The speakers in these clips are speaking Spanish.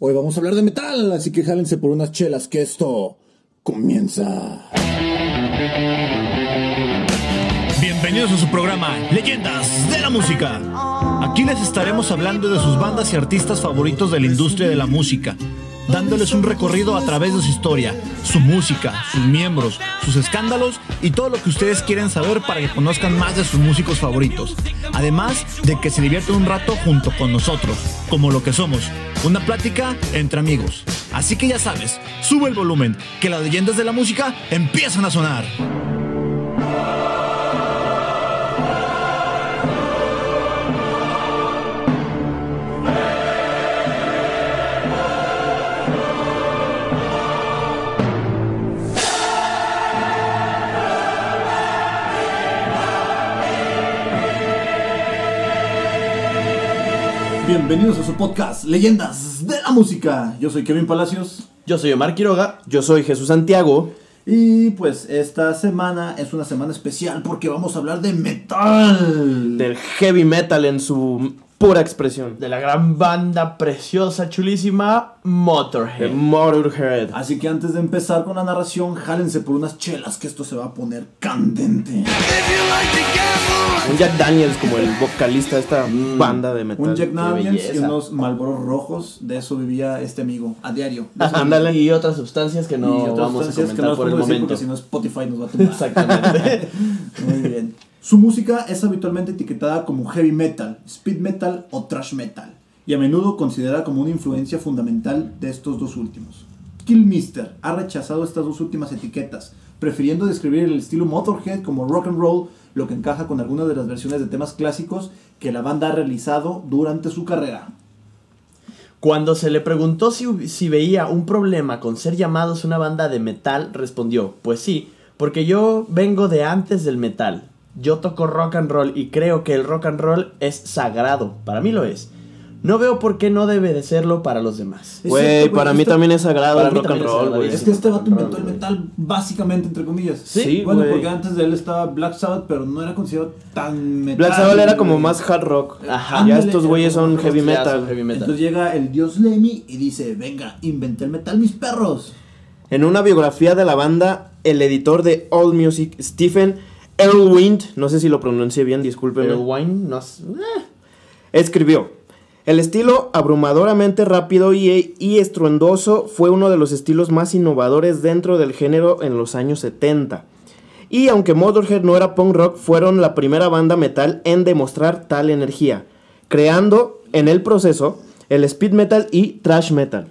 Hoy vamos a hablar de metal, así que jálense por unas chelas que esto comienza. Bienvenidos a su programa Leyendas de la Música. Aquí les estaremos hablando de sus bandas y artistas favoritos de la industria de la música, dándoles un recorrido a través de su historia, su música, sus miembros, sus escándalos y todo lo que ustedes quieren saber para que conozcan más de sus músicos favoritos. Además de que se diviertan un rato junto con nosotros, como lo que somos, una plática entre amigos. Así que ya sabes, sube el volumen, que las leyendas de la música empiezan a sonar. Bienvenidos a su podcast Leyendas de la Música. Yo soy Kevin Palacios. Yo soy Omar Quiroga. Yo soy Jesús Santiago. Y pues esta semana es una semana especial porque vamos a hablar de metal. Del heavy metal en su pura expresión. de la gran banda preciosa, chulísima Motorhead. Motorhead. Así que antes de empezar con la narración, jálense por unas chelas que esto se va a poner candente. Un Jack Daniels como el vocalista de esta banda de metal. Un Jack Daniels y unos Malboros rojos, de eso vivía este amigo a diario. Ándale. Y otras sustancias que no vamos a sustancias que comentar no por el momento. porque si no Spotify nos va a tumbar. Exactamente. Muy bien. Su música es habitualmente etiquetada como heavy metal, speed metal o thrash metal, y a menudo considerada como una influencia fundamental de estos dos últimos. Killmister ha rechazado estas dos últimas etiquetas, prefiriendo describir el estilo Motorhead como rock and roll, lo que encaja con algunas de las versiones de temas clásicos que la banda ha realizado durante su carrera. Cuando se le preguntó si, si veía un problema con ser llamados una banda de metal, respondió, pues sí, porque yo vengo de antes del metal. Yo toco rock and roll y creo que el rock and roll es sagrado. Para mí lo es. No veo por qué no debe de serlo para los demás. Güey, para güey, mí también es sagrado el rock and roll, güey. Es que este vato inventó el metal básicamente, entre comillas. Sí, bueno, güey. porque antes de él estaba Black Sabbath, pero no era considerado tan metal. Black Sabbath era como más hard rock. Ajá. Ya Ándale, estos era güeyes son heavy Ya metal. heavy metal. Entonces llega el dios Lemmy y dice, venga, inventé el metal mis perros. En una biografía de la banda, el editor de All Music, Stephen Erlwind, no sé si lo pronuncié bien, discúlpenme. Pero wine no es- eh. Escribió, el estilo abrumadoramente rápido y, y estruendoso fue uno de los estilos más innovadores dentro del género en los años 70. Y aunque Motorhead no era punk rock, fueron la primera banda metal en demostrar tal energía, creando en el proceso el speed metal y thrash metal.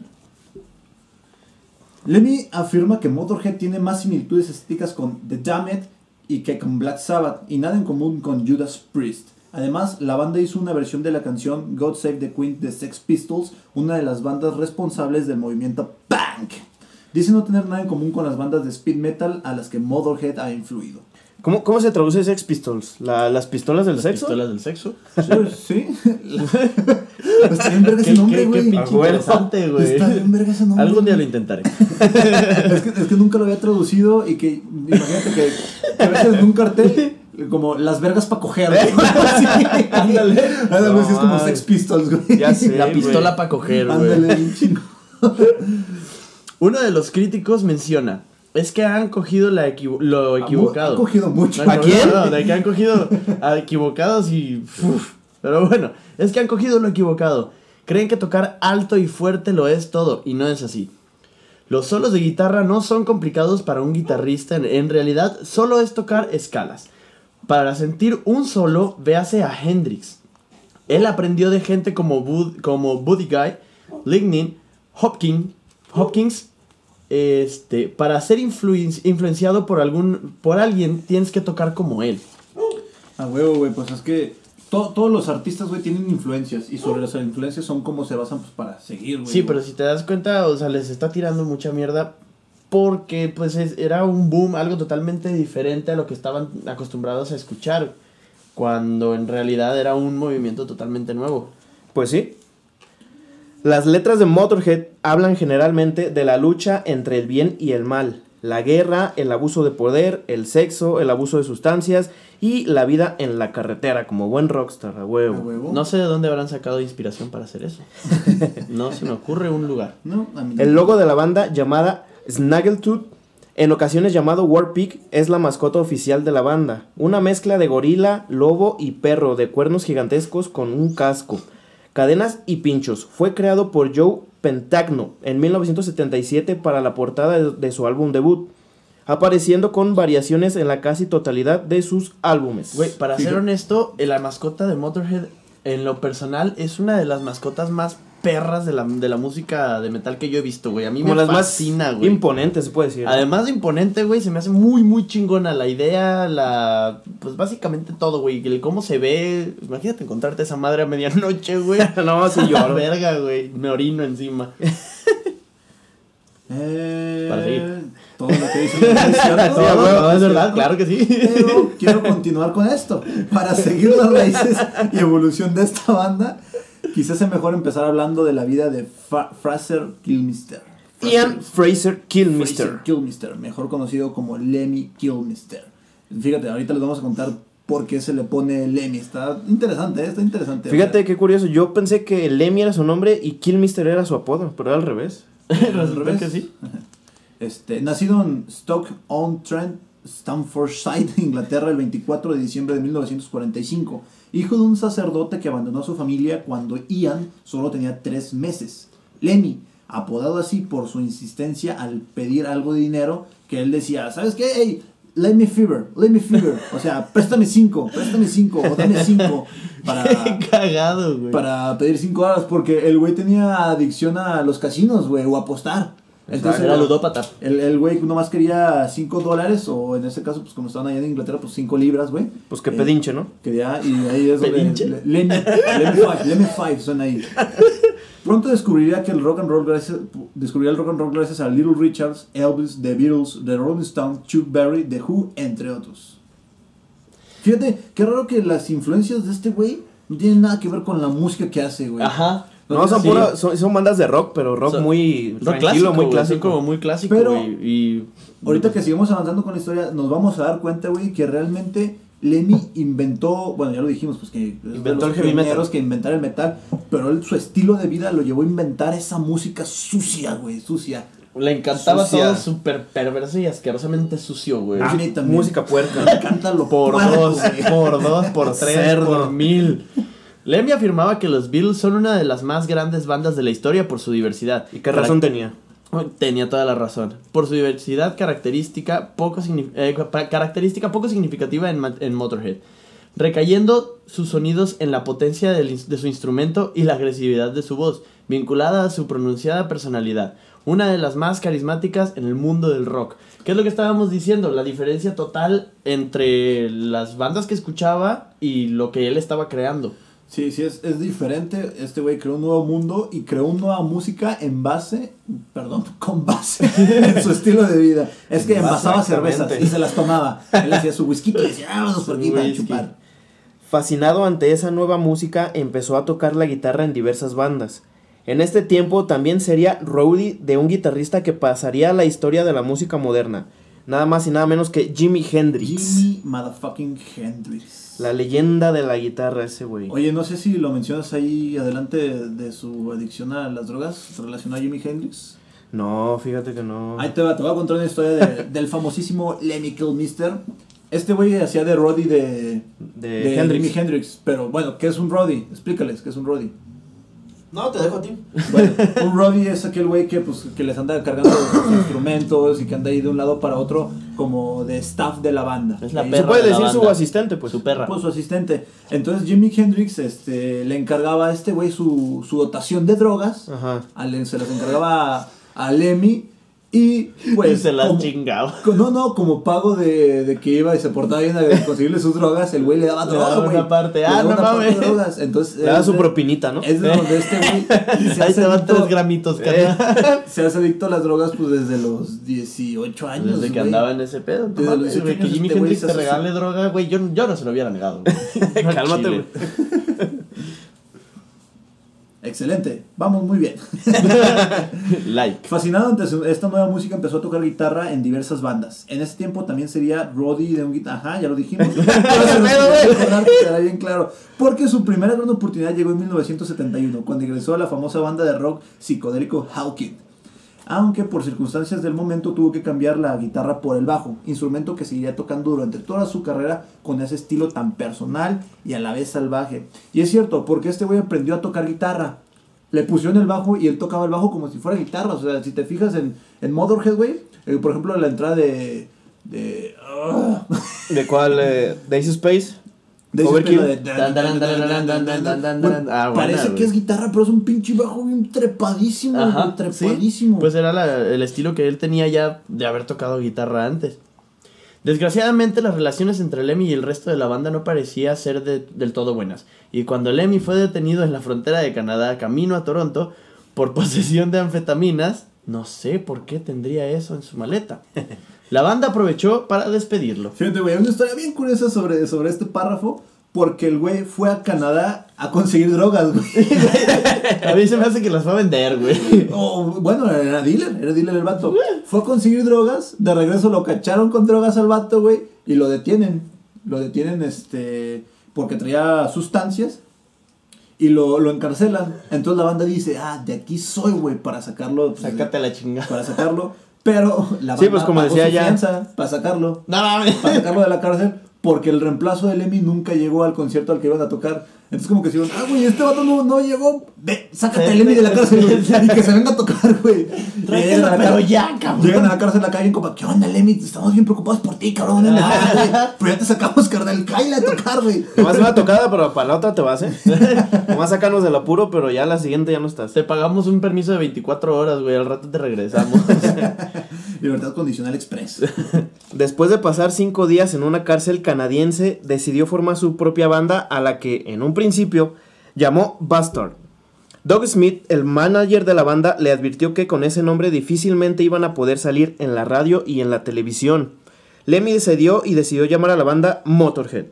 Lemmy afirma que Motorhead tiene más similitudes estéticas con The Damned y que con Black Sabbath y nada en común con Judas Priest. Además, la banda hizo una versión de la canción God Save the Queen de Sex Pistols, una de las bandas responsables del movimiento punk. Dice no tener nada en común con las bandas de speed metal a las que Motorhead ha influido. ¿Cómo, cómo se traduce Sex Pistols? ¿La- ¿Las pistolas del sexo? Pistolas del sexo. Sí. Está bien verga ese Qué, nombre, qué- qué güey. pinche Ah, güey. interesante, güey. Está bien verga ese nombre. Algún día lo intentaré. es, que, es que nunca lo había traducido y que imagínate que, que a veces en un cartel como las vergas para coger. güey. Sí. Ándale. Ándale, es como Sex Pistols, güey. Ya sé, La pistola para coger, güey. Ándale, bien chingo. Uno de los críticos menciona, es que han cogido la equivo- lo equivocado. Ha cogido mucho. No, ¿A no, quién? no, de que han cogido a equivocados y... uf. Pero bueno, es que han cogido lo equivocado. Creen que tocar alto y fuerte lo es todo, y no es así. Los solos de guitarra no son complicados para un guitarrista, en, realidad solo es tocar escalas. Para sentir un solo, véase a Hendrix. Él aprendió de gente como, Bud- como Buddy Guy, Lightning, Hopkins, Hopkins. Este, para ser influen- influenciado por algún por alguien tienes que tocar como él. A huevo, güey, pues es que to- todos los artistas, güey, tienen influencias y sobre las influencias son como se basan pues, para seguir, güey. Sí, pero si te das cuenta, o sea, les está tirando mucha mierda porque pues es- era un boom, algo totalmente diferente a lo que estaban acostumbrados a escuchar, cuando en realidad era un movimiento totalmente nuevo. Pues sí. Las letras de Motorhead hablan generalmente de la lucha entre el bien y el mal, la guerra, el abuso de poder, el sexo, el abuso de sustancias y la vida en la carretera, como buen rockstar, a A huevo. huevo. No sé de dónde habrán sacado inspiración para hacer eso. No se me ocurre un lugar. No, a mí El logo de la banda llamada Snaggletooth, en ocasiones llamado Warpig, es la mascota oficial de la banda. Una mezcla de gorila, lobo y perro de cuernos gigantescos con un casco, cadenas y pinchos. Fue creado por Joe Pentagno en 1977 para la portada de, de su álbum debut, apareciendo con variaciones en la casi totalidad de sus álbumes. Güey, para ser honesto, eh, la mascota de Motorhead, en lo personal, es una de las mascotas más perras de la, de la música de metal que yo he visto, güey. A mí como me las fascina, más güey. imponentes, se puede decir. Además de imponente, güey, se me hace muy, muy chingona la idea, la... Pues básicamente todo, güey. El cómo se ve... Imagínate encontrarte esa madre a medianoche, güey. no, La lloro. verga, güey. Me orino encima. Eh, Para seguir. Todo lo que dice es verdad, claro que sí. Pero quiero continuar con esto. Para seguir las raíces y evolución de esta banda, quizás es mejor empezar hablando de la vida de Fraser Kilmister. Ian Fraser Kilmister. Fraser Kilmister, mejor conocido como Lemmy Kilmister. Fíjate, ahorita les vamos a contar por qué se le pone Lemmy. Está interesante, ¿eh? está interesante. Fíjate qué curioso, yo pensé que Lemmy era su nombre y Kilmister era su apodo, pero era al revés. Resulta que sí. Este, nacido en Stoke-on-Trent, Stamfordshire, Inglaterra, el 24 de diciembre de 1945. Hijo de un sacerdote que abandonó a su familia cuando Ian solo tenía tres meses. Lemmy, apodado así por su insistencia al pedir algo de dinero, que él decía, ¿sabes qué? Hey, let me fever, let me fever. O sea, préstame cinco, préstame cinco, o dame cinco para, Qué cagado, güey. para pedir cinco dólares, porque el güey tenía adicción a los casinos, güey, o a apostar. Entonces Era ludópata. el, el güey nomás quería 5 dólares, o en este caso, pues como estaban allá en Inglaterra, pues 5 libras, güey. Pues qué Eh, pedinche, ¿no? Quería, y ahí es donde. Pedinche. le- Lemmy, Lemmy Five, Lemmy Five suena ahí. Pronto descubriría que el rock and roll gracias, el rock and roll gracias a Little Richards, Elvis, The Beatles, The Rolling Stones, Chuck Berry, The Who, entre otros. Fíjate, qué raro que las influencias de este güey no tienen nada que ver con la música que hace, güey. Ajá. No, son, Sí. pura- son, son bandas de rock, pero rock muy Rock tranquilo, clásico, muy clásico. como muy clásico, Pero- güey. Y... Ahorita que sigamos avanzando con la historia, nos vamos a dar cuenta, güey, que realmente Lemmy inventó, bueno, ya lo dijimos, pues que Inventó los el heavy metal. que inventar el metal, pero él, su estilo de vida lo llevó a inventar esa música sucia, güey, sucia. Le encantaba Sucia. todo súper perverso y asquerosamente sucio, güey. A mí también. Música Me puerca. encanta lo Por puerco, dos, güey. por dos, por tres, Cerdo. por mil. Lemmy afirmaba que los Beatles son una de las más grandes bandas de la historia por su diversidad. ¿Y qué razón tenía? Tenía toda la razón. Por su diversidad característica poco, eh, característica poco significativa en, en Motorhead. Recayendo sus sonidos en la potencia del de su instrumento y la agresividad de su voz, vinculada a su pronunciada personalidad. Una de las más carismáticas en el mundo del rock. ¿Qué es lo que estábamos diciendo? La diferencia total entre las bandas que escuchaba y lo que él estaba creando. Sí, sí, es, es diferente. Este güey creó un nuevo mundo y creó una nueva música en base, perdón, con base en su estilo de vida. Es que envasaba cervezas y se las tomaba. Él hacía su whisky y decía, ah, vamos por aquí para chupar. Fascinado ante esa nueva música, empezó a tocar la guitarra en diversas bandas. En este tiempo también sería roadie de un guitarrista que pasaría a la historia de la música moderna. Nada más y nada menos que Jimi Hendrix. Jimi motherfucking Hendrix. La leyenda de la guitarra, ese güey. Oye, no sé si lo mencionas ahí adelante de su adicción a las drogas relacionado a Jimi Hendrix. No, fíjate que no. Ahí te va, te voy a contar una historia de- del famosísimo Lemmy Kilmister. Este güey hacía de Roddy de, De de Hendrix. Jimi Hendrix. Pero bueno, ¿qué es un Roddy? Explícales, ¿qué es un Roddy? No, te dejo a ti. Bueno, un Roddy es aquel güey que, pues, que les anda cargando sus instrumentos y que anda ahí de un lado para otro como de staff de la banda. Es la. Se perra puede de la decir su asistente, pues. Su perra. Pues su asistente. Entonces Jimi Hendrix este, le encargaba a este güey su, su dotación de drogas. Ajá. A se las encargaba a, a Lemmy. Y pues. y se las como- chingaba. No, no, como pago de, de que iba y se portaba bien a conseguirle sus drogas, el güey le daba Le droga, daba güey. una parte. Le Ah, daba no una parte mames. de drogas. Entonces, Le da es su de- propinita, ¿no? Es de donde este güey se Ahí te van tres gramitos, Eh. carnal. se hace adicto a las drogas pues desde los 18 años. Desde que andaba en ese pedo. No Desde los mames, 18 güey, que Jimi este Hendrix se te regale droga, güey. Yo, yo no se lo hubiera negado. Cálmate, güey. Excelente, vamos muy bien. Like. Fascinado ante esta nueva música, empezó a tocar guitarra en diversas bandas. En ese tiempo también sería Roddy de un guitarra. Ajá, ya lo dijimos. Quedará bien claro. Porque su primera gran oportunidad llegó en 1971, cuando ingresó a la famosa banda de rock psicodélico Hawking. Aunque por circunstancias del momento tuvo que cambiar la guitarra por el bajo, instrumento que seguiría tocando durante toda su carrera con ese estilo tan personal y a la vez salvaje. Y es cierto, porque este güey aprendió a tocar guitarra. Le pusieron el bajo y él tocaba el bajo como si fuera guitarra. O sea, si te fijas en, en güey, eh, por ejemplo, la entrada de. de. ah, ¿De cuál? Eh, ¿Daisy Space? De Overkill. Parece que es guitarra, pero es un pinche bajo bien trepadísimo, Ajá, güey, sí. trepadísimo. Pues era la- el estilo que él tenía ya de haber tocado guitarra antes. Desgraciadamente las relaciones entre Lemmy y el resto de la banda no parecía ser de- del todo buenas. Y cuando Lemmy fue detenido en la frontera de Canadá camino a Toronto por posesión de anfetaminas, no sé por qué tendría eso en su maleta. La banda aprovechó para despedirlo. Fíjate, güey, hay una historia bien curiosa sobre, sobre este párrafo. Porque el güey fue a Canadá a conseguir drogas, güey. A mí se me hace que las fue a vender, güey. O, bueno, era dealer, era dealer el vato. Fue a conseguir drogas, de regreso lo cacharon con drogas al vato, güey, y lo detienen. Lo detienen, este, porque traía sustancias y lo, lo encarcelan. Entonces la banda dice, ah, de aquí soy, güey, para sacarlo. pues, Sácate la chingada. Para sacarlo. Pero la banda Sí, pues, como decía ya. para sacarlo. No mames. Para sacarlo de la cárcel. Porque el reemplazo de Lemmy nunca llegó al concierto al que iban a tocar. Entonces como que dijeron, ah, güey, este vato no, no llegó. Ve, sácate a Lemmy de la cárcel, güey. Y que se venga a tocar, güey. Tráetelo, Llegan a la pero ya, cabrón. Llegan a la cárcel acá y como, ¿qué onda, Lemmy? Estamos bien preocupados por ti, cabrón. ¿dónde andas, güey? Pero ya te sacamos, carnal. Cállate a tocar, güey. Nomás una tocada, pero para la otra te vas, ¿eh? Nomás sacarnos del apuro, pero ya la siguiente ya no estás. Te pagamos un permiso de 24 horas, güey. Al rato te regresamos. Libertad condicional express. Después de pasar cinco días en una cárcel canadiense, decidió formar su propia banda a la que, en un principio, llamó Bastard. Doug Smith, el manager de la banda, le advirtió que con ese nombre difícilmente iban a poder salir en la radio y en la televisión. Lemmy cedió y decidió llamar a la banda Motorhead,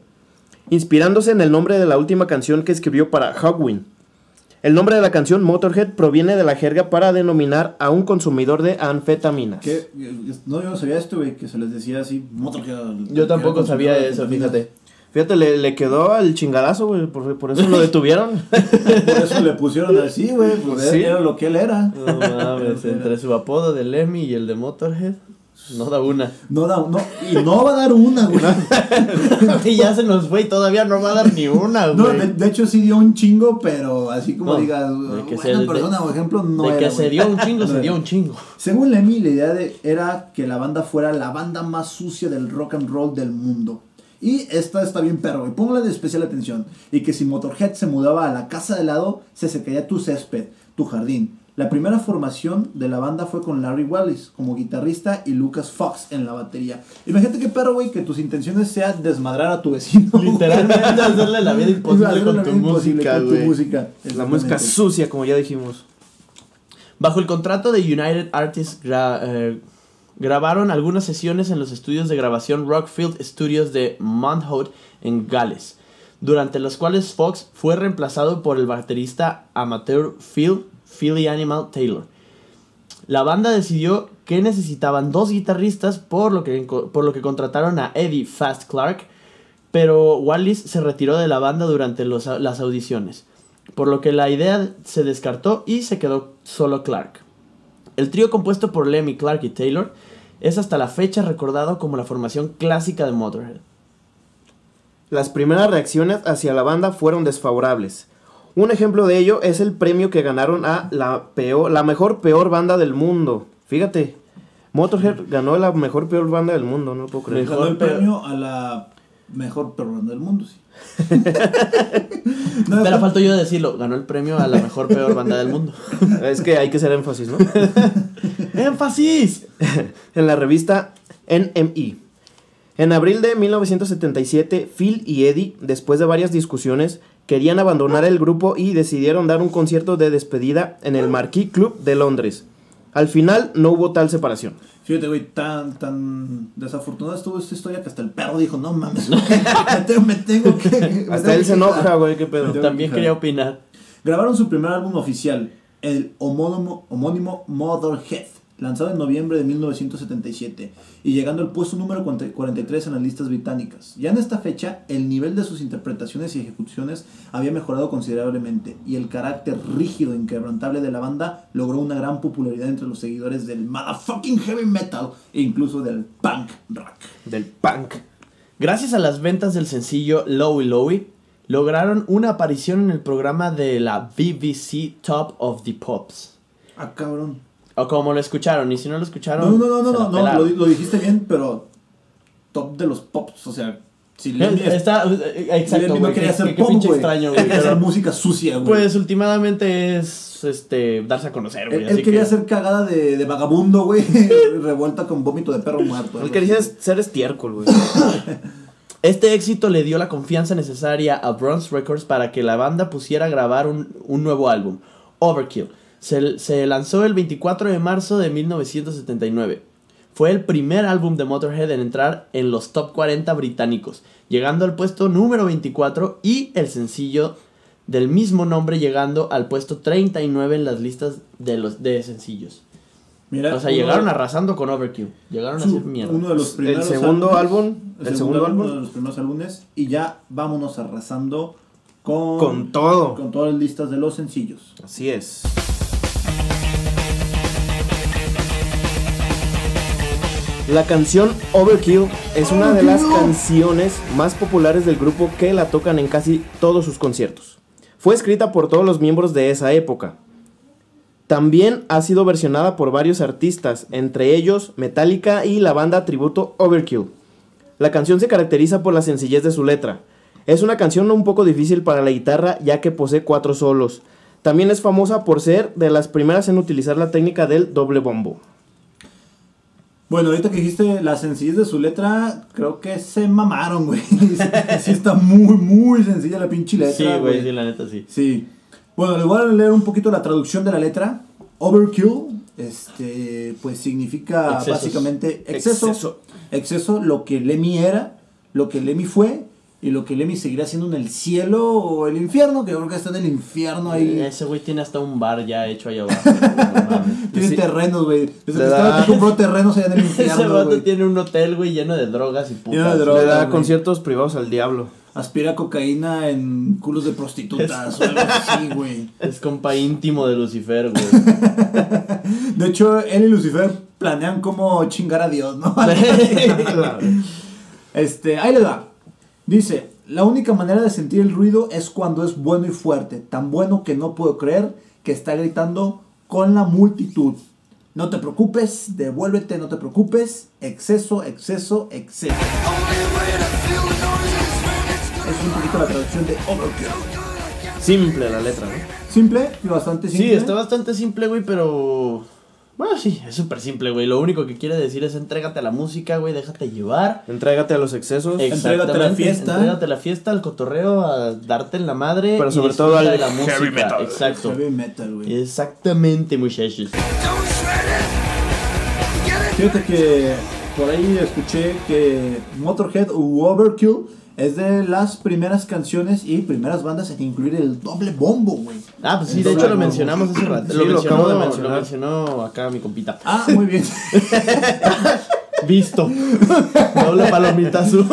inspirándose en el nombre de la última canción que escribió para Hawkwind. El nombre de la canción Motorhead proviene de la jerga para denominar a un consumidor de anfetaminas. Que, no, yo no sabía esto, güey, que se les decía así, Motorhead. Yo tampoco sabía eso, fíjate. Fíjate, le, le quedó al chingadazo, güey, por, por eso lo detuvieron. Por eso le pusieron así, güey, pues Sí. era lo que él era. No mames, entre su apodo de Lemmy y el de Motorhead, no da una. No da, no, y no va a dar una, güey. y ya se nos fue y todavía no va a dar ni una, No, güey. de, de hecho sí dio un chingo, pero así como No, digas, se- persona, por ejemplo, no de era, que güey. se dio un chingo, se dio un chingo. Según Lemmy, la idea de- era que la banda fuera la banda más sucia del rock and roll del mundo. Y esta está bien perro, y póngale de especial atención. Y que si Motorhead se mudaba a la casa de lado, se secaría tu césped, tu jardín. La primera formación de la banda fue con Larry Wallis como guitarrista y Lucas Fox en la batería. Imagínate qué perro, güey, que tus intenciones sea desmadrar a tu vecino. Literalmente hacerle la vida imposible con tu música, con tu güey. música. La música sucia, como ya dijimos. Bajo el contrato de United Artists gra- eh, grabaron algunas sesiones en los estudios de grabación Rockfield Studios de Mounthout en Gales, durante los cuales Fox fue reemplazado por el baterista amateur Phil Philly Animal Taylor. La banda decidió que necesitaban dos guitarristas, por lo que, por lo que contrataron a Eddie Fast Clark, pero Wallis se retiró de la banda durante las audiciones, por lo que la idea se descartó y se quedó solo Clark. El trío compuesto por Lemmy, Clark y Taylor es hasta la fecha recordado como la formación clásica de Motorhead. Las primeras reacciones hacia la banda fueron desfavorables. Un ejemplo de ello es el premio que ganaron a la, peor, la mejor peor banda del mundo. Fíjate, Motorhead ganó la mejor peor banda del mundo, no lo puedo creer. Ganó el premio a la mejor perrona del mundo, sí. No, Pero faltó yo decirlo, ganó el premio a la mejor peor banda del mundo. Es que hay que hacer énfasis, ¿no? ¡Énfasis! en la revista NME. En abril de 1977, Phil y Eddie, después de varias discusiones, querían abandonar el grupo y decidieron dar un concierto de despedida en el Marquis Club de Londres. Al final no hubo tal separación. Fíjate, güey, tan, tan desafortunada estuvo esta historia que hasta el perro dijo, no mames, me tengo, me tengo que... me Hasta tengo él que se quitar". enoja, güey, qué pedo. También quería opinar. Grabaron su primer álbum oficial, el homónimo, homónimo Motherhead, lanzado en noviembre de 1977 y llegando al puesto número 40 43 en las listas británicas. Ya en esta fecha, el nivel de sus interpretaciones y ejecuciones había mejorado considerablemente y el carácter rígido e inquebrantable de la banda logró una gran popularidad entre los seguidores del motherfucking heavy metal e incluso del punk rock. Del punk. Gracias a las ventas del sencillo Lowy Lowy, lograron una aparición en el programa de la BBC Top of the Pops. Ah, cabrón. O como lo escucharon, y si no lo escucharon. No, no, no, no, no, lo, lo dijiste bien, pero top de los pops, o sea, si Lemmy es- Está, eh, exacto, Lemmy no quería hacer pop, pinche güey. extraño, Él güey. quería hacer música sucia, güey. Pues últimamente es este darse a conocer, güey. él, así él quería que- hacer cagada de, de vagabundo, güey, revuelta con vómito de perro muerto. Él quería ser estiércol, güey. Este éxito le dio la confianza necesaria a Bronze Records para que la banda pusiera a grabar un, un nuevo álbum, Overkill. Se, se lanzó el 24 de marzo de 1979. Fue el primer álbum de Motorhead en entrar en los top 40 británicos, llegando al puesto número 24 y el sencillo del mismo nombre llegando al puesto 39 en las listas de, los, de sencillos. Mira, O sea, llegaron arrasando con Overkill. Llegaron a hacer mierda. Uno de los primeros segundo álbumes, álbum, el segundo álbum. uno de los primeros álbumes, y ya vámonos arrasando con, Con todo. con todas las listas de los sencillos. Así es. La canción Overkill es una de las canciones más populares del grupo que la tocan en casi todos sus conciertos. Fue escrita por todos los miembros de esa época. También ha sido versionada por varios artistas, entre ellos Metallica y la banda tributo Overkill. La canción se caracteriza por la sencillez de su letra. Es una canción un poco difícil para la guitarra ya que posee cuatro solos. También es famosa por ser de las primeras en utilizar la técnica del doble bombo. Bueno, ahorita que dijiste la sencillez de su letra, creo que se mamaron, güey. sí está muy, muy sencilla la pinche letra, Sí, güey, sí, la neta sí. Sí. Bueno, les voy a leer un poquito la traducción de la letra. Overkill, este, pues significa Excesos. básicamente exceso, Exceso. exceso. lo que Lemmy era, lo que Lemmy fue y lo que Lemmy seguirá siendo en el cielo o el infierno, que yo creo que está en el infierno ahí. Ese güey tiene hasta un bar ya hecho allá abajo. no. Tiene Sí. terrenos, güey. Desde Le que estaba da- compró terrenos allá en el Ese infierno, vato güey. tiene un hotel, güey, lleno de drogas y putas. Lleno de Le drogas. da güey. conciertos privados al diablo. Aspira cocaína en culos de prostitutas o algo así, güey. Es compa íntimo de Lucifer, güey. De hecho, él y Lucifer planean cómo chingar a Dios, ¿no? Este, ahí le da. Dice, la única manera de sentir el ruido es cuando es bueno y fuerte, tan bueno que no puedo creer que está gritando con la multitud. No te preocupes, devuélvete, no te preocupes. Exceso, exceso, exceso. Es un poquito la traducción de Overkill. Simple la letra, ¿no? Simple y bastante simple. Sí, está bastante simple, güey, pero... Bueno, sí, es súper simple, güey. Lo único que quiere decir es entrégate a la música, güey, déjate llevar. Entrégate a los excesos. Entrégate a la fiesta. Entrégate a la fiesta, al cotorreo, a darte en la madre. Pero y sobre todo al de la heavy música. metal. Exacto. Heavy metal, güey. Exactamente, muchachos. Fíjate que por ahí escuché que Motorhead u Overkill es de las primeras canciones y primeras bandas en incluir el doble bombo, güey. Ah, pues sí, El de hecho lo bombo. mencionamos hace rato. Sí, lo, lo mencionó, acabo de lo mencionó acá mi compita. Ah, muy bien. Visto. Doble palomita azul.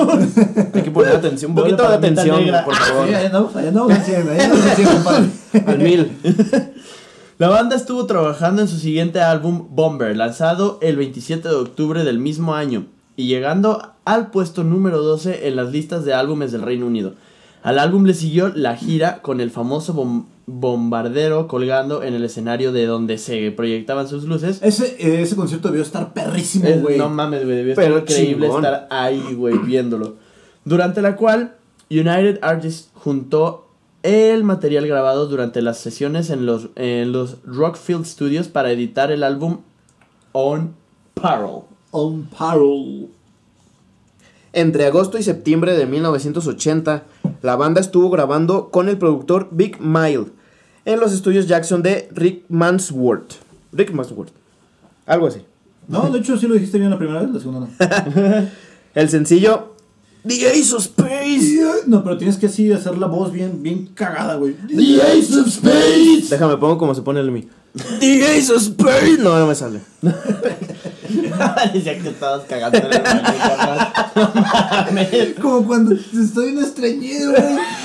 Hay que poner atención, un poquito de atención, negra. por Sí, favor. allá andamos, allá 100, allá andamos al 100, compadre. Al mil. La banda estuvo trabajando en su siguiente álbum, Bomber, lanzado el 27 de octubre del mismo año y llegando al puesto número 12 en las listas de álbumes del Reino Unido. Al álbum le siguió la gira con el famoso bom- bombardero colgando en el escenario de donde se proyectaban sus luces. Ese, ese concierto debió estar perrísimo, güey. no mames, güey, debió Pero estar increíble chingón. estar ahí, güey, viéndolo. Durante la cual United Artists juntó el material grabado durante las sesiones en los, en los Rockfield Studios para editar el álbum On Parole. On Parole. Entre agosto y septiembre de 1980, la banda estuvo grabando con el productor Big Mile en los estudios Jackson de Rick Mansworth. Rick Mansworth. Algo así. No, de hecho sí lo dijiste bien la primera vez, la segunda no. El sencillo The Ace of Space. No, pero tienes que así hacer la voz bien, bien cagada, güey. The Ace of Space. Déjame pongo como se pone el mi. The Ace of Space. No, no me sale. Decía que estabas cagando en el baño. Como cuando estoy en estreñido, güey.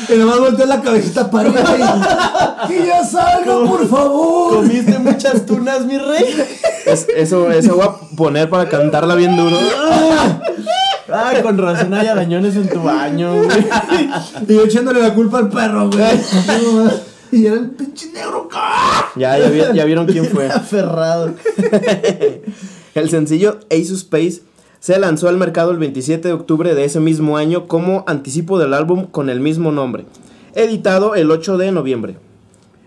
Y nomás volteo la cabecita para arriba y. ¡Que ya salga, por favor! ¿Comiste muchas tunas, mi rey? Es- eso, eso voy a poner para cantarla bien duro. Ah, con razón hay arañones en tu baño, güey. Y yo echándole la culpa al perro, güey. Y era el pinche negro. Ya, ya, vi- ya vieron quién fue. Aferrado. El sencillo Ace of Space se lanzó al mercado el 27 de octubre de ese mismo año como anticipo del álbum con el mismo nombre, editado el 8 de noviembre.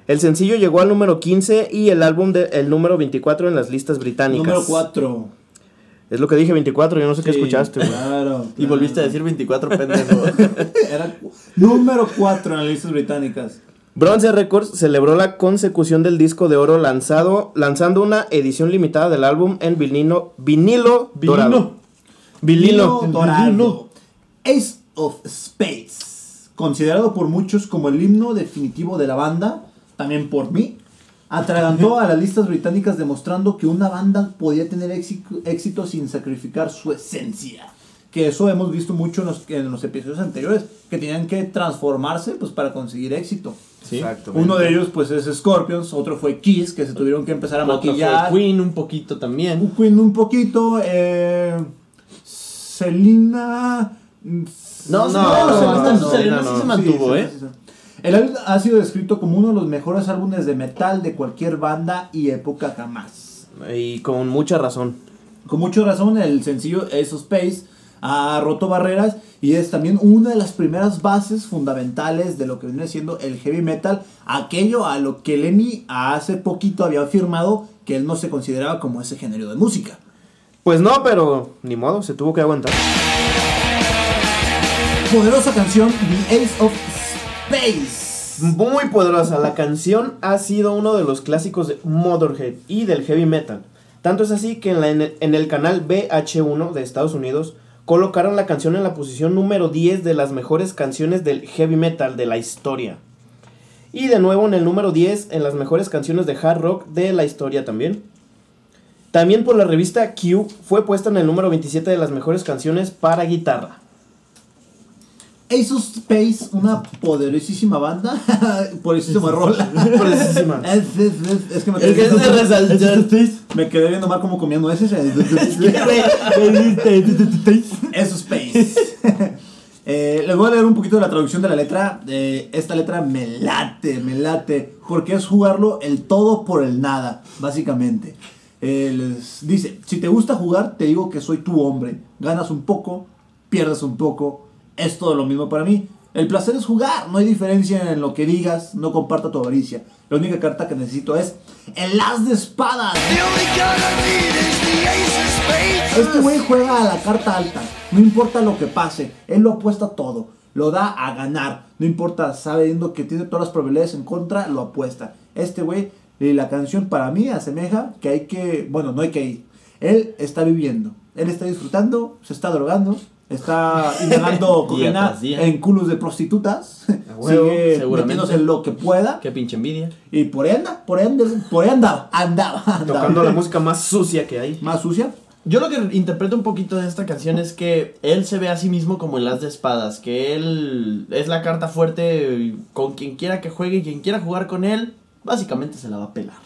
El sencillo llegó al número 15 y el álbum de- el número 24 en las listas británicas. Número 4. Es lo que dije 24, yo no sé qué escuchaste. güey. Claro. Y volviste a decir 24, pendejo. Era número 4 en las listas británicas. Bronze Records celebró la consecución del disco de oro lanzado, lanzando una edición limitada del álbum en vinilo, vinilo dorado. Vinilo. Vinilo dorado. Ace of Spades. Considerado por muchos como el himno definitivo de la banda, también por mí, atragantó a las listas británicas demostrando que una banda podía tener éxito, éxito sin sacrificar su esencia. Que eso hemos visto mucho en los, en los episodios anteriores, que tenían que transformarse pues, para conseguir éxito. Sí. Uno de ellos pues es Scorpions, otro fue Kiss, que se tuvieron que empezar a Otro fue maquillar. Queen un poquito también. Queen un poquito. Eh, Selena. mm, No, No, no, Selena sí se mantuvo, sí, ¿eh? sí, sí. El álbum ha sido descrito como uno de los mejores álbumes de metal de cualquier banda y época jamás. Y con mucha razón. Con mucha razón, el sencillo Ace of Space ha roto barreras y es también una de las primeras bases fundamentales de lo que viene siendo el heavy metal, aquello a lo que Lemmy hace poquito había afirmado que él no se consideraba como ese género de música. Pues no, pero ni modo, se tuvo que aguantar. Poderosa canción The Ace of Space. Muy poderosa, la canción ha sido uno de los clásicos de Motorhead y del heavy metal. Tanto es así que en, la- en el- en el canal BH1 de Estados Unidos colocaron la canción en la posición número 10 de las mejores canciones del heavy metal de la historia. Y de nuevo en el número 10 en las mejores canciones de hard rock de la historia también. También por la revista Q fue puesta en el número 27 de las mejores canciones para guitarra. Ace of Space, una poderosísima banda. Poderosísima rola. Poderosísima. Es, es, es, es que me Es que es de resaltar. Me quedé viendo mal como nueces. Ace of Space. Eh, les voy a leer un poquito de la traducción de la letra. Eh, esta letra me late, me late. Porque es jugarlo el todo por el nada, básicamente. Eh, les dice, si te gusta jugar, te digo que soy tu hombre. Ganas un poco, pierdes un poco. Es todo lo mismo para mí. El placer es jugar, no hay diferencia en lo que digas, no comparta tu avaricia. La única carta que necesito es el as de espadas. Este güey juega a la carta alta. No importa lo que pase. Él lo apuesta todo. Lo da a ganar. No importa, sabiendo que tiene todas las probabilidades en contra, lo apuesta. Este güey, la canción para mí asemeja que hay que. Bueno, no hay que ir. Él está viviendo. Él está disfrutando, se está drogando. Está inhalando Día cocaína en culos de prostitutas. huevo, Sigue seguramente. metiéndose en lo que pueda. Qué pinche envidia. Y por ahí anda, por ahí, anda, por ahí andaba, andaba, andaba. Tocando la música más sucia que hay. Más sucia. Yo lo que interpreto un poquito de esta canción es que él se ve a sí mismo como el as de espadas, que él es la carta fuerte con quien quiera que juegue y quien quiera jugar con él, básicamente se la va a pelar.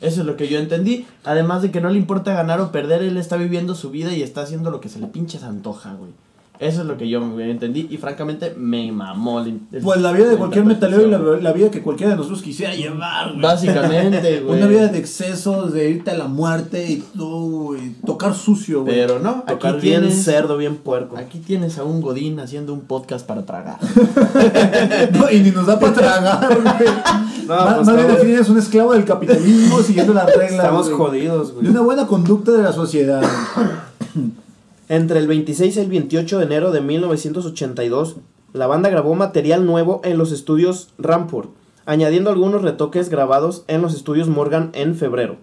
Eso es lo que yo entendí. Además de que no le importa ganar o perder, él está viviendo su vida y está haciendo lo que se le pinche se antoja, güey. Eso es lo que yo entendí y francamente me mamó. el- el- Pues la vida de cualquier metalero y la, vida que cualquiera de nosotros quisiera llevar, güey. Básicamente, güey. Una vida de excesos, de irte a la muerte y todo, güey. Tocar sucio, güey. Pero no, Tocar aquí bien tienes, cerdo, bien puerco. aquí tienes a un Godín haciendo un podcast para tragar. No, y ni nos da para tragar, güey. No, más pues más bien estamos- defines un esclavo del capitalismo siguiendo las reglas. Estamos güey. jodidos, De güey. una buena conducta de la sociedad. Entre el 26 y el 28 de enero de 1982, la banda grabó material nuevo en los estudios Ramport, añadiendo algunos retoques grabados en los estudios Morgan en febrero.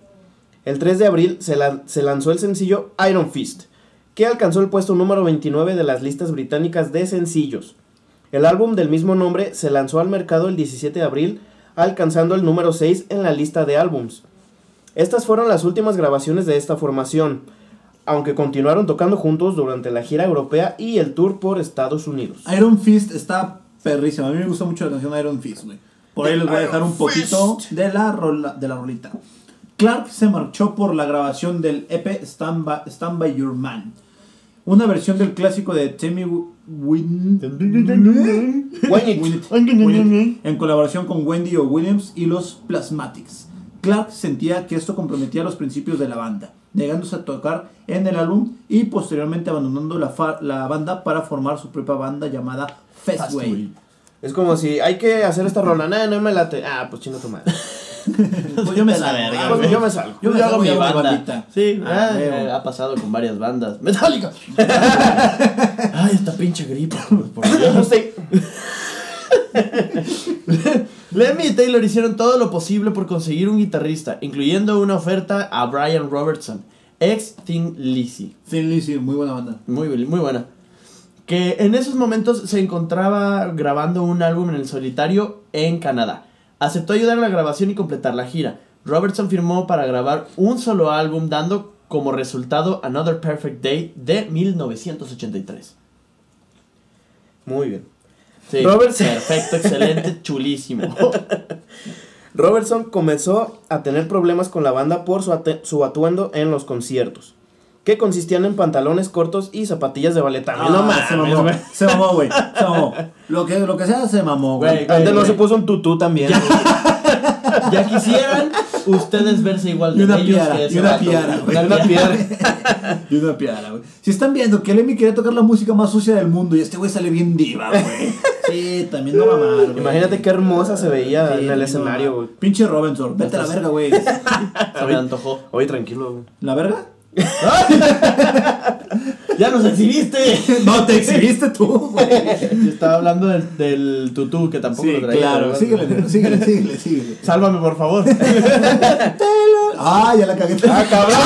El 3 de abril se lanzó el sencillo Iron Fist, que alcanzó el puesto número 29 de las listas británicas de sencillos. El álbum del mismo nombre se lanzó al mercado el 17 de abril, alcanzando el número 6 en la lista de álbums. Estas fueron las últimas grabaciones de esta formación, aunque continuaron tocando juntos durante la gira europea y el tour por Estados Unidos. Iron Fist está perrísima. A mí me gusta mucho la canción Iron Fist, güey. Por ahí les voy a dejar un poquito de la, rola, de la rolita. Clark se marchó por la grabación del EP Stand By, Stand By Your Man. Una versión del clásico de Timmy Win... Wynette. En colaboración con Wendy O. Williams y los Plasmatics. Clark sentía que esto comprometía los principios de la banda, negándose a tocar en el álbum y posteriormente abandonando la, la banda para formar su propia banda llamada Festway. Es como si hay que hacer esta rola, no, no me late. Ah, pues chinga tu madre. Pues yo me salgo, verga, ah, Pues yo me salgo. Yo me hago mi bandita. Sí, Ah, ah, eh, ha pasado con varias bandas. ¡Metallica! Ay, esta pinche gripa. por Dios. Sí. Lemmy y Taylor hicieron todo lo posible por conseguir un guitarrista, incluyendo una oferta a Brian Robertson, ex Thin Lizzy. Thin Lizzy, muy buena banda. Muy, muy buena. Que en esos momentos se encontraba grabando un álbum en el solitario en Canadá. Aceptó ayudar en la grabación y completar la gira. Robertson firmó para grabar un solo álbum, dando como resultado Another Perfect Day de 1983. Muy bien. Sí, Robertson. Perfecto, excelente, chulísimo. Robertson comenzó a tener problemas con la banda por su atuendo en los conciertos, que consistían en pantalones cortos y zapatillas de ballet. También no Ah, se mamó, güey. se mamó, güey. Se mamó. Lo que, lo que sea, se mamó, güey. Antes no se puso un tutú también. Ya quisieran ustedes verse igual Y de una bellos piara, que y una vato, piara, güey. Una piedra. Y una piara, güey. Si están viendo que Lemmy quería tocar la música más sucia del mundo y este güey sale bien diva, güey. Sí, también no mamar, güey. Imagínate qué hermosa se veía Sí, en el no escenario, güey. Pinche Robinson, vete a la verga, güey. Se me antojó. Oye, tranquilo, güey. ¿La verga? ¡Ya nos exhibiste! No, te exhibiste tú, güey. Yo estaba hablando del, del tutú, que tampoco Sí, lo traía. claro. Síguele, síguele, síguele, síguele. Sálvame, por favor. Ah, ya la cagué. ¡Ah, cabrón!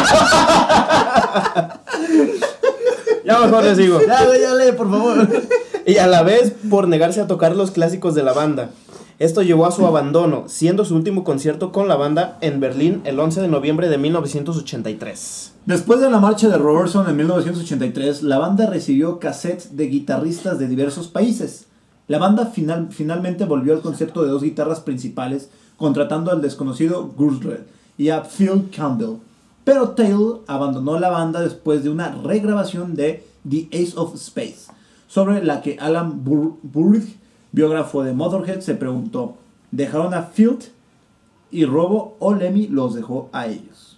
ya mejor les digo. ya, ya lee, por favor. Y a la vez por negarse a tocar los clásicos de la banda. Esto llevó a su abandono, siendo su último concierto con la banda en Berlín el 11 de noviembre de 1983. Después de la marcha de Robertson en 1983, la banda recibió cassettes de guitarristas de diversos países. La banda final- finalmente volvió al concepto de dos guitarras principales, contratando al desconocido Gursred y a Phil Campbell. Pero Taylor abandonó la banda después de una regrabación de The Ace of Space, sobre la que Alan Bur- Burridge, biógrafo de Motorhead, se preguntó, ¿dejaron a Phil y Robo o Lemmy los dejó a ellos?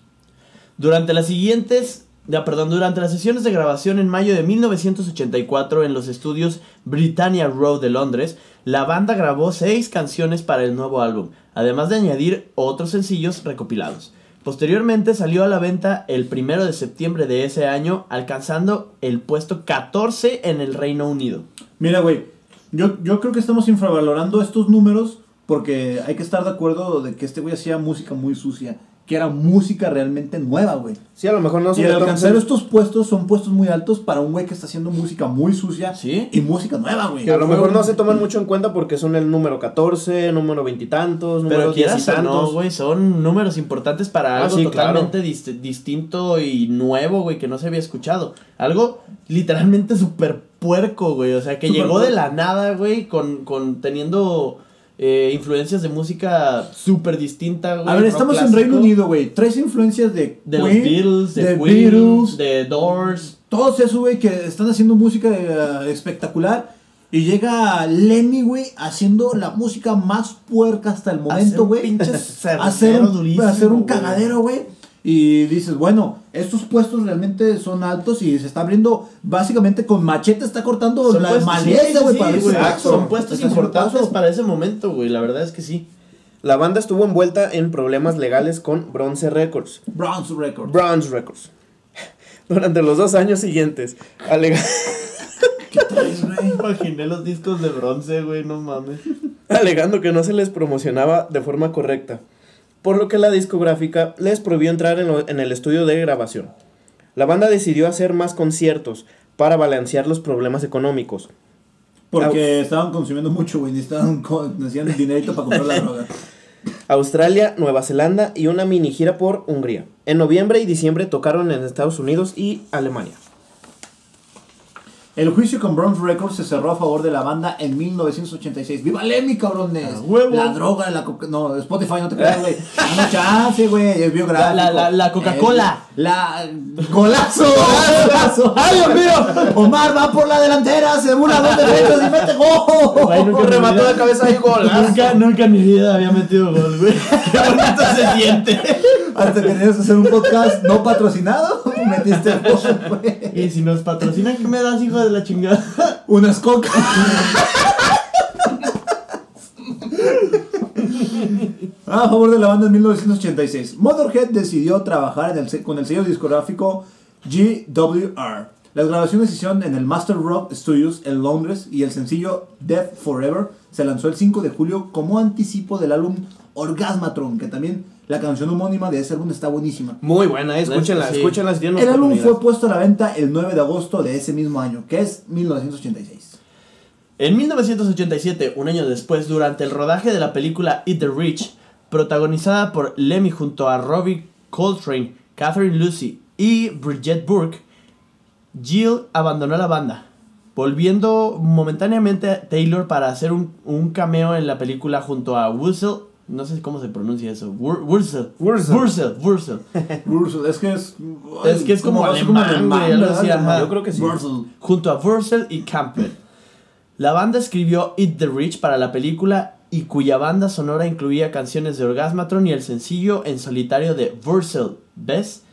Durante las siguientes, ya, perdón, durante las sesiones de grabación en mayo de 1984 en los estudios Britannia Road de Londres, la banda grabó seis canciones para el nuevo álbum, además de añadir otros sencillos recopilados. Posteriormente salió a la venta el primero de septiembre de ese año, alcanzando el puesto 14 en el Reino Unido. Mira, güey, yo, yo creo que estamos infravalorando estos números porque hay que estar de acuerdo de que este güey hacía música muy sucia, que era música realmente nueva, güey. Sí, a lo mejor no y se el le alcanzar estos puestos son puestos muy altos para un güey que está haciendo música muy sucia ¿Sí? y música nueva, güey. Que a lo mejor no se toman mucho en cuenta porque son el número 14, número veintitantos, número Pero quieras o no, tantos. güey, son números importantes para Ah, algo sí, totalmente dist- distinto y nuevo, güey, que no se había escuchado. Algo literalmente súper puerco, güey. O sea, que llegó de la nada, güey, con, con teniendo eh, influencias de música súper distinta, güey. A ver, estamos en Reino Unido, güey. Tres influencias de De los Beatles, de, de Queen, Beatles, de Doors. Todos esos, güey, que están haciendo música eh, espectacular. Y llega Lemmy, güey, haciendo la música más puerca hasta el momento, güey. hacer un, durísimo, hacer un güey. cagadero, güey. Y dices, bueno, estos puestos realmente son altos y se está abriendo, básicamente con machete está cortando Son la puestos- maleza, güey, sí, para sí. Son puestos importantes para ese momento, güey. La verdad es que sí. La banda estuvo envuelta en problemas legales con Bronze Records. Bronze Records. Bronze Records. Durante los dos años siguientes, alega- ¿Qué traes, güey? Imaginé los discos de bronce, güey, no mames. alegando que no se les promocionaba de forma correcta, por lo que la discográfica les prohibió entrar en, lo- en el estudio de grabación. La banda decidió hacer más conciertos para balancear los problemas económicos. Porque estaban consumiendo mucho, güey. Necesitaban dinerito para comprar la droga. Australia, Nueva Zelanda y una mini gira por Hungría. En noviembre y diciembre tocaron en Estados Unidos y Alemania. El juicio con Bronze Records se cerró a favor de la banda en 1986. ¡Viva Lemmy, cabrones! ¡A huevo! La droga, la coca... No, Spotify, no te creas, güey. No chance, güey. Es biográfico. La- la- la Coca-Cola. La... ¡Golazo! ¡Golazo! ¡Ay, Dios mío! Omar va por la delantera, se burla dos defensas y mete Güey, gol. nunca remató de cabeza y gol. Nunca, nunca en mi vida había metido gol, güey. Qué bonito se siente. Hasta que tenías que hacer un podcast no patrocinado, metiste gol, güey. Y si nos patrocinan, ¿qué me das, hijo de la chingada? Unas cocas. A favor de la banda en 1986. Motorhead decidió trabajar con el sello discográfico GWR. Las grabaciones se hicieron en el Master Rock Studios en Londres y el sencillo Death Forever se lanzó el 5 de julio como anticipo del álbum Orgasmatron, que también la canción homónima de ese álbum está buenísima. Muy buena, eh, escúchenla, Sí. escúchenla si El álbum fue puesto a la venta el 9 de agosto de ese mismo año, que es 1986. En 1987, un año después, durante el rodaje de la película Eat the Rich, protagonizada por Lemmy junto a Robbie Coltrane, Catherine Lucy y Bridget Burke, Jill abandonó la banda, volviendo momentáneamente a Taylor para hacer un, un cameo en la película junto a Wurzel, no sé cómo se pronuncia eso, Wur- Wurzel, Wurzel. Wurzel, Wurzel. Es que es. Es que es como alemán. Yo creo que sí. Junto a Wurzel y Campbell. La banda escribió Eat the Rich para la película y cuya banda sonora incluía canciones de Orgasmatron y el sencillo en solitario de Wurzel Bess.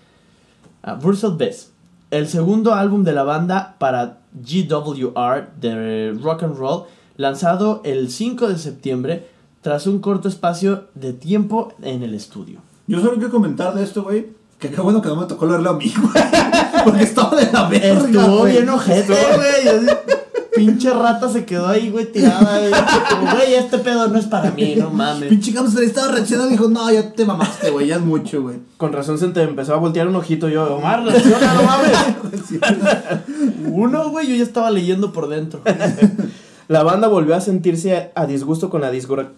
ah, Wurzel Bess. El segundo álbum de la banda para GWR de rock and roll, lanzado el 5 de septiembre tras un corto espacio de tiempo en el estudio. Yo solo quiero comentar de esto, güey. Que qué bueno que no me tocó leerlo a mí, güey. Porque estaba de la verga. Estuvo bien ojete, güey. Pinche rata se quedó ahí, güey, tirada. Güey, este pedo no es para mí, no mames. Pinche hamster estaba reaccionando y dijo: No, ya te mamaste, güey. Ya es mucho, güey. Con razón se te empezó a voltear un ojito yo. Omar, reacciona, no mames. Uno, güey, yo ya estaba leyendo por dentro. La banda volvió a sentirse a, a disgusto con la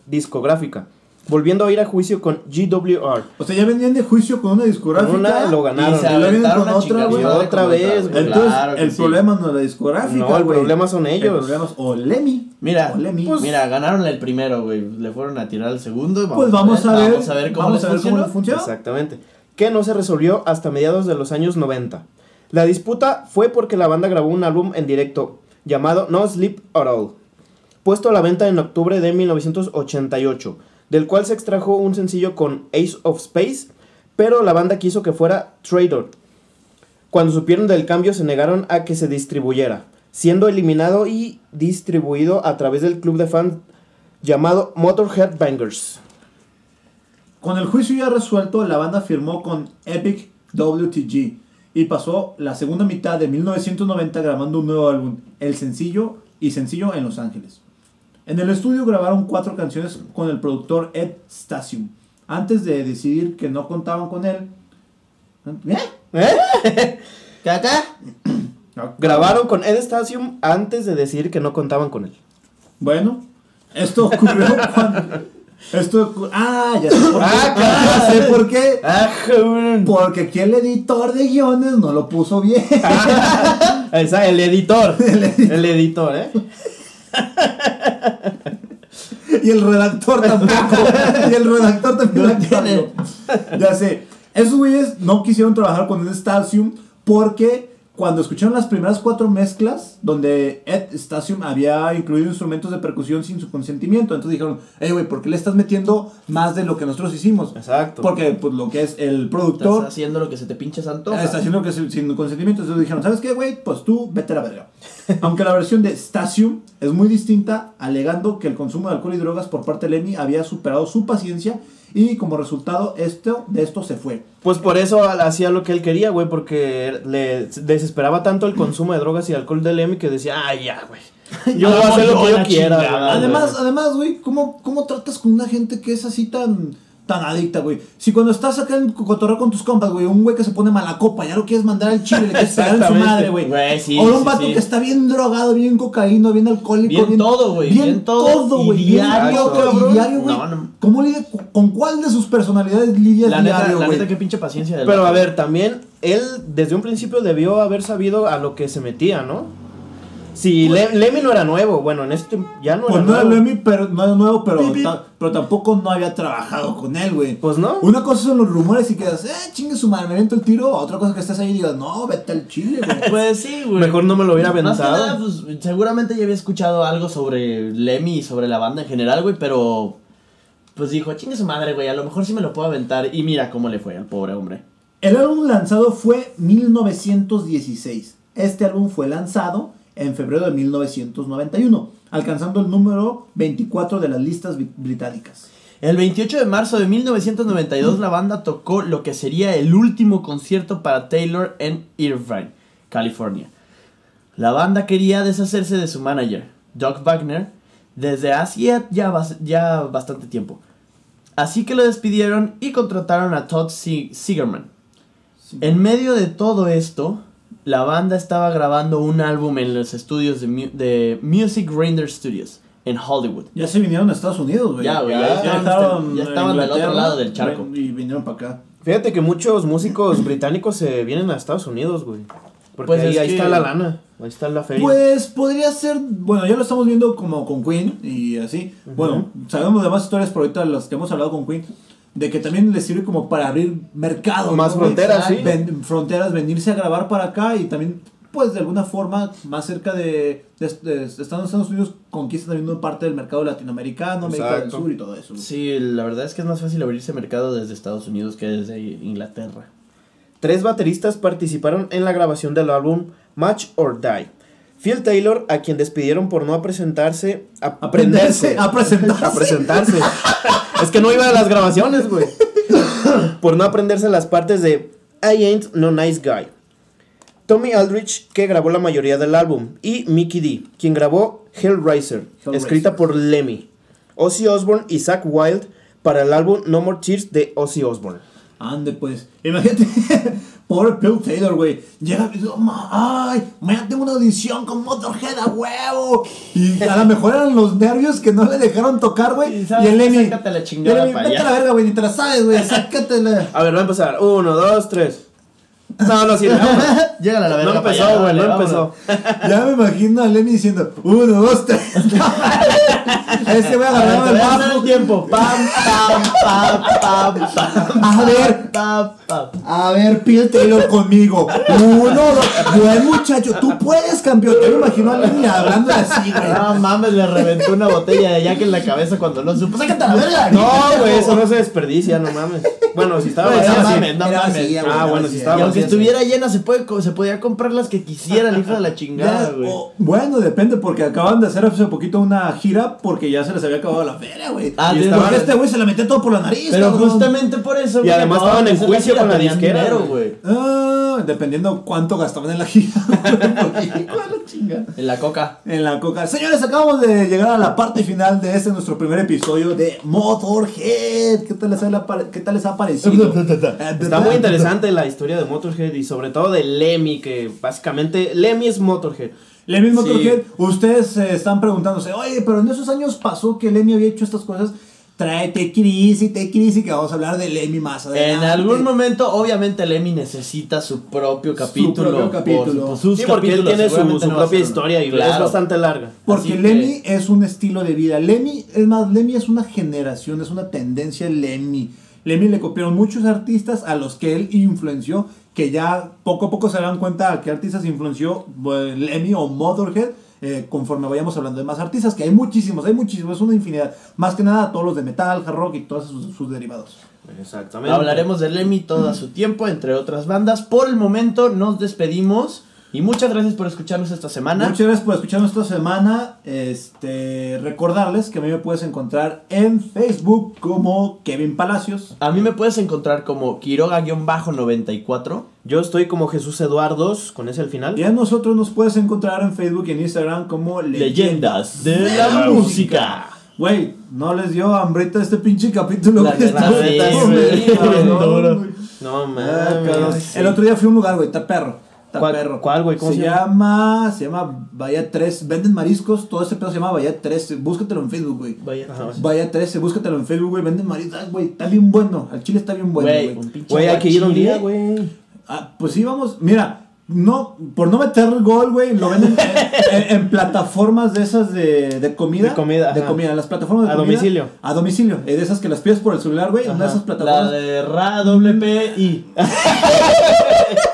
discográfica, volviendo a ir a juicio con GWR. O sea, ya venían de juicio con una discográfica. Con una lo ganaron. Y se aventaron con otra, güey. Otra vez, güey. Entonces, Claro el sí. problema no es la discográfica. No, el problema son ellos. El problema es o Lemmy. Mira, o Lemmy. pues, mira, ganaron el primero, güey. Le fueron a tirar el segundo. y Pues vamos a ver. Vamos a ver cómo vamos les a ver cómo les funciona. Exactamente. Que no se resolvió hasta mediados de los años 90. La disputa fue porque la banda grabó un álbum en directo llamado No Sleep at All, puesto a la venta en octubre de 1988, del cual se extrajo un sencillo con Ace of Space, pero la banda quiso que fuera Trader. Cuando supieron del cambio se negaron a que se distribuyera, siendo eliminado y distribuido a través del club de fans llamado Motorhead Bangers. Con el juicio ya resuelto, la banda firmó con Epic WTG y pasó la segunda mitad de 1990 grabando un nuevo álbum, el sencillo y sencillo en Los Ángeles. En el estudio grabaron cuatro canciones con el productor Ed Stasium. Antes de decidir que no contaban con él. ¿Eh? ¿Caca? Grabaron con Ed Stasium antes de decir que no contaban con él. Bueno, esto ocurrió cuando. Esto. Ah, ya sé por qué. Ah, Ya sé por qué. Ah. Porque aquí el editor de guiones no lo puso bien. Esa, el editor. el editor, ¿eh? Y el redactor tampoco. y el redactor también la cagó. Ya sé. Esos güeyes no quisieron trabajar con Ed Stasium porque cuando escucharon las primeras cuatro mezclas, donde Ed Stasium había incluido instrumentos de percusión sin su consentimiento, entonces dijeron, hey, güey, ¿por qué le estás metiendo más de lo que nosotros hicimos? Exacto. Porque, pues, lo que es el Estás productor haciendo lo que se te pinche santo. está haciendo que sin sin consentimiento. Entonces dijeron, ¿sabes qué, güey? Pues tú vete a la verga. Aunque la versión de Stasium es muy distinta, alegando que el consumo de alcohol y drogas por parte de Lemmy había superado su paciencia y como resultado esto, de esto se fue. Pues por eso hacía lo que él quería, güey, porque le desesperaba tanto el consumo de drogas y alcohol de Lemmy que decía, ay, ya, güey. Yo voy a hacer lo que yo quiera. chingada, güey". además, además, güey, ¿cómo, ¿cómo tratas con una gente que es así tan, tan adicta, güey. Si cuando estás acá en cotorreo con tus compas, güey, un güey que se pone mala copa, ya lo quieres mandar al chile, le quieres pegar en su madre, güey. Güey, sí, o un vato sí. que está bien drogado, bien cocaíno, bien alcohólico. Bien todo, güey, Bien, bien todo, todo, y güey. bien diario, cabrón. diario, güey. No, no. ¿Cómo lidia, con cuál de sus personalidades lidias La neta, diario, la güey? neta, qué pinche paciencia del Pero a ver, también él desde un principio debió haber sabido a lo que se metía, ¿no? Si Le- Lemmy no era nuevo, bueno, en este ya no Pues era no era nuevo. Lemmy, pero no era nuevo, pero, ta- pero tampoco no había trabajado con él, güey. Pues no. Una cosa son los rumores y quedas, eh, chingue su madre, me aviento el tiro. Otra cosa que estés ahí y digas, no, vete al chile, güey. Pues sí, güey. Mejor no me lo hubiera Más que aventado. nada, pues, seguramente ya había escuchado algo sobre Lemmy y sobre la banda en general, güey, pero pues dijo, chingue su madre, güey, a lo mejor sí me lo puedo aventar. Y mira cómo le fue al pobre hombre. El álbum lanzado fue 1916. Este álbum fue lanzado en febrero de 1991, alcanzando el número 24 de las listas bri- británicas. El 28 de marzo de 1992 la banda tocó lo que sería el último concierto para Taylor en Irvine, California. La banda quería deshacerse de su manager, Doug Wagner, desde hacía ya, ya bastante tiempo. Así que lo despidieron y contrataron a Todd Segerman. En medio de todo esto, la banda estaba grabando un álbum en los estudios de, Mu- de Music Render Studios en Hollywood. Ya se vinieron a Estados Unidos, güey. Ya, güey, ya estaban- ya en estaban del otro lado del charco. Y vinieron para acá. Fíjate que muchos músicos británicos se vienen a Estados Unidos, güey. Porque Pues ahí, es ahí que- está la lana, ahí está la feria. Pues podría ser, bueno, ya lo estamos viendo como con Queen y así. Bueno, sabemos de más historias por ahorita las que hemos hablado con Queen, de que también les sirve como para abrir mercado. Más fronteras, sí. Ven- fronteras, venirse a grabar para acá y también, pues de alguna forma, más cerca de, de, de- estando en Estados Unidos, conquista también una parte del mercado latinoamericano, América del. Sur y todo eso. Sí, la verdad es que es más fácil abrirse mercado desde Estados Unidos que desde Inglaterra. Tres bateristas participaron en la grabación del álbum Match or Die. Phil Taylor, a quien despidieron por no presentarse, a Aprenderse, a presentarse. a presentarse. es que no iba a las grabaciones, güey. por no aprenderse las partes de I Ain't No Nice Guy. Tommy Aldrich, que grabó la mayoría del álbum, y Mickey D, quien grabó Hellraiser, Hellraiser. escrita por Lemmy. Ozzy Osbourne y Zach Wild para el álbum No More Tears de Ozzy Osbourne. Ande, pues. Imagínate, pobre Phil Taylor, güey. Llega y dice, "Ma- ay, mañana tengo una audición con Motorhead a huevo. Y a lo mejor eran los nervios que no le dejaron tocar, güey. Y ¿sabes el? Lemmy. Sácate la y chingada Lemmy, Vete a allá". la verga, güey, ni te la sabes, güey. Sácatela. A ver, va a empezar. Uno, dos, tres. No, no, sí. Llegale a la verga. No empezó, güey, no empezó. Ya me imagino a Lemmy diciendo, uno, dos, tres. Ese el voy a hacer bajo. el tiempo. Pam, pam, pam, pam, pam. A ver, Pam, pam. A ver, Phil Taylor conmigo. Uno, dos. Buen muchacho, tú puedes, campeón. Yo me imagino a Lemmy hablando así, güey. No mames, le reventó una botella de Jack en la cabeza cuando no supo. ¡Sácate la verga! No, güey, eso no se desperdicia, no mames. Bueno, si estaba Güey, vacía, no sí. Ah, bueno, si estaba vacía. Estuviera llena, se, puede, se podía comprar las que quisiera el hijo de la chingada, güey. bueno, depende, porque acaban de hacer hace poquito una gira porque ya se les había acabado la feria, güey. Ah, y este güey se la metió todo por la nariz, Pero cabrón. justamente por eso, Y güey, además acababan estaban en juicio con la disquera, güey. Ah, dependiendo cuánto gastaban en la gira. Chinga. En la coca. En la coca. Señores, acabamos de llegar a la parte final de este nuestro primer episodio de Motorhead. ¿Qué tal les ha, qué tal les ha parecido? Está muy interesante la historia de Motorhead y sobre todo de Lemmy, que básicamente Lemmy es Motorhead. Lemmy Sí. Motorhead, ustedes se están preguntándose, oye, pero en esos años pasó que Lemmy había hecho estas cosas. Tráete crisis, te crisis, que vamos a hablar de Lemmy más adelante. En algún momento, obviamente, Lemmy necesita su propio capítulo. propio capítulo. Por, sus Sí, porque él tiene su, su no propia historia y es bastante larga. Porque Así que- Lemmy es un estilo de vida. Lemmy, es más, Lemmy es una generación, es una tendencia Lemmy. Lemmy le copiaron muchos artistas a los que él influenció, que ya poco a poco se dan cuenta a qué artistas influenció Lemmy o Motorhead. eh, conforme vayamos hablando de más artistas, que hay muchísimos, hay muchísimos, es una infinidad. Más que nada todos los de metal, hard rock y todos sus, sus derivados. Exactamente. Hablaremos de Lemmy todo a su tiempo, entre otras bandas. Por el momento nos despedimos y muchas gracias por escucharnos esta semana. Muchas gracias por escucharnos esta semana. Este, recordarles que a mí me puedes encontrar en Facebook como Kevin Palacios. A mí me puedes encontrar como Quiroga-94. Yo estoy como Jesús Eduardos, con ese al final. Y a nosotros nos puedes encontrar en Facebook y en Instagram como Leyendas de la música. Güey, no les dio hambrita este pinche capítulo. La neta, Estuvo- sí, güey. No Ah, cabrón. mames. El otro día fui a un lugar, güey, está perro. ¿Cuál- perro. cuál, güey? ¿Cómo se, se llama? Se llama Bahía 3. Venden mariscos, todo ese pedo se llama Bahía 13. Búscatelo en Facebook, güey. Vaya, Bahía 13, búscatelo en Facebook, güey. Venden mariscos. Ah, güey, está bien bueno. Al chile está bien bueno, Güey, güey. hay que ir un día, güey. Ah, pues sí, vamos. Mira, no, por no meter gol, güey, lo venden en, en- en plataformas de esas de, de comida. De comida, De ajá. comida, en las plataformas de A comida. domicilio. A domicilio. eh, de esas que las pides por el celular, güey. Una de esas La plataformas. de Ra, doble I.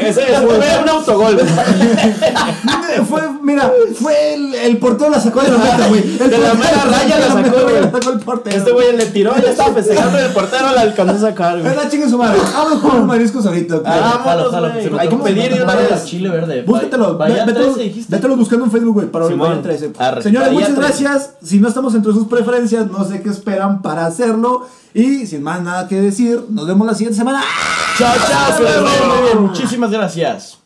Ese fue un autogol. fue, mira, fue el, el portero la sacó de la meta, güey. El De la mera raya la sacó, güey. el portero. Este güey le tiró, ya estaba festejando y el portero la alcanzó a sacar, güey. Venga, chingue su madre. Vamos con los mariscos ahorita. Ah, vámonos, güey. Hay que pedir de una vez. Chile verde. Búscatelo, Bahía ve- 13, vételo, dijiste. vételo buscando en Facebook, güey, para Simón. Bahía 13. Arre. Señores, muchas 13. gracias. Si no estamos entre sus preferencias, no sé qué esperan para hacerlo. Y sin más nada que decir, nos vemos la siguiente semana. Chao, chao, que Muchísimas gracias.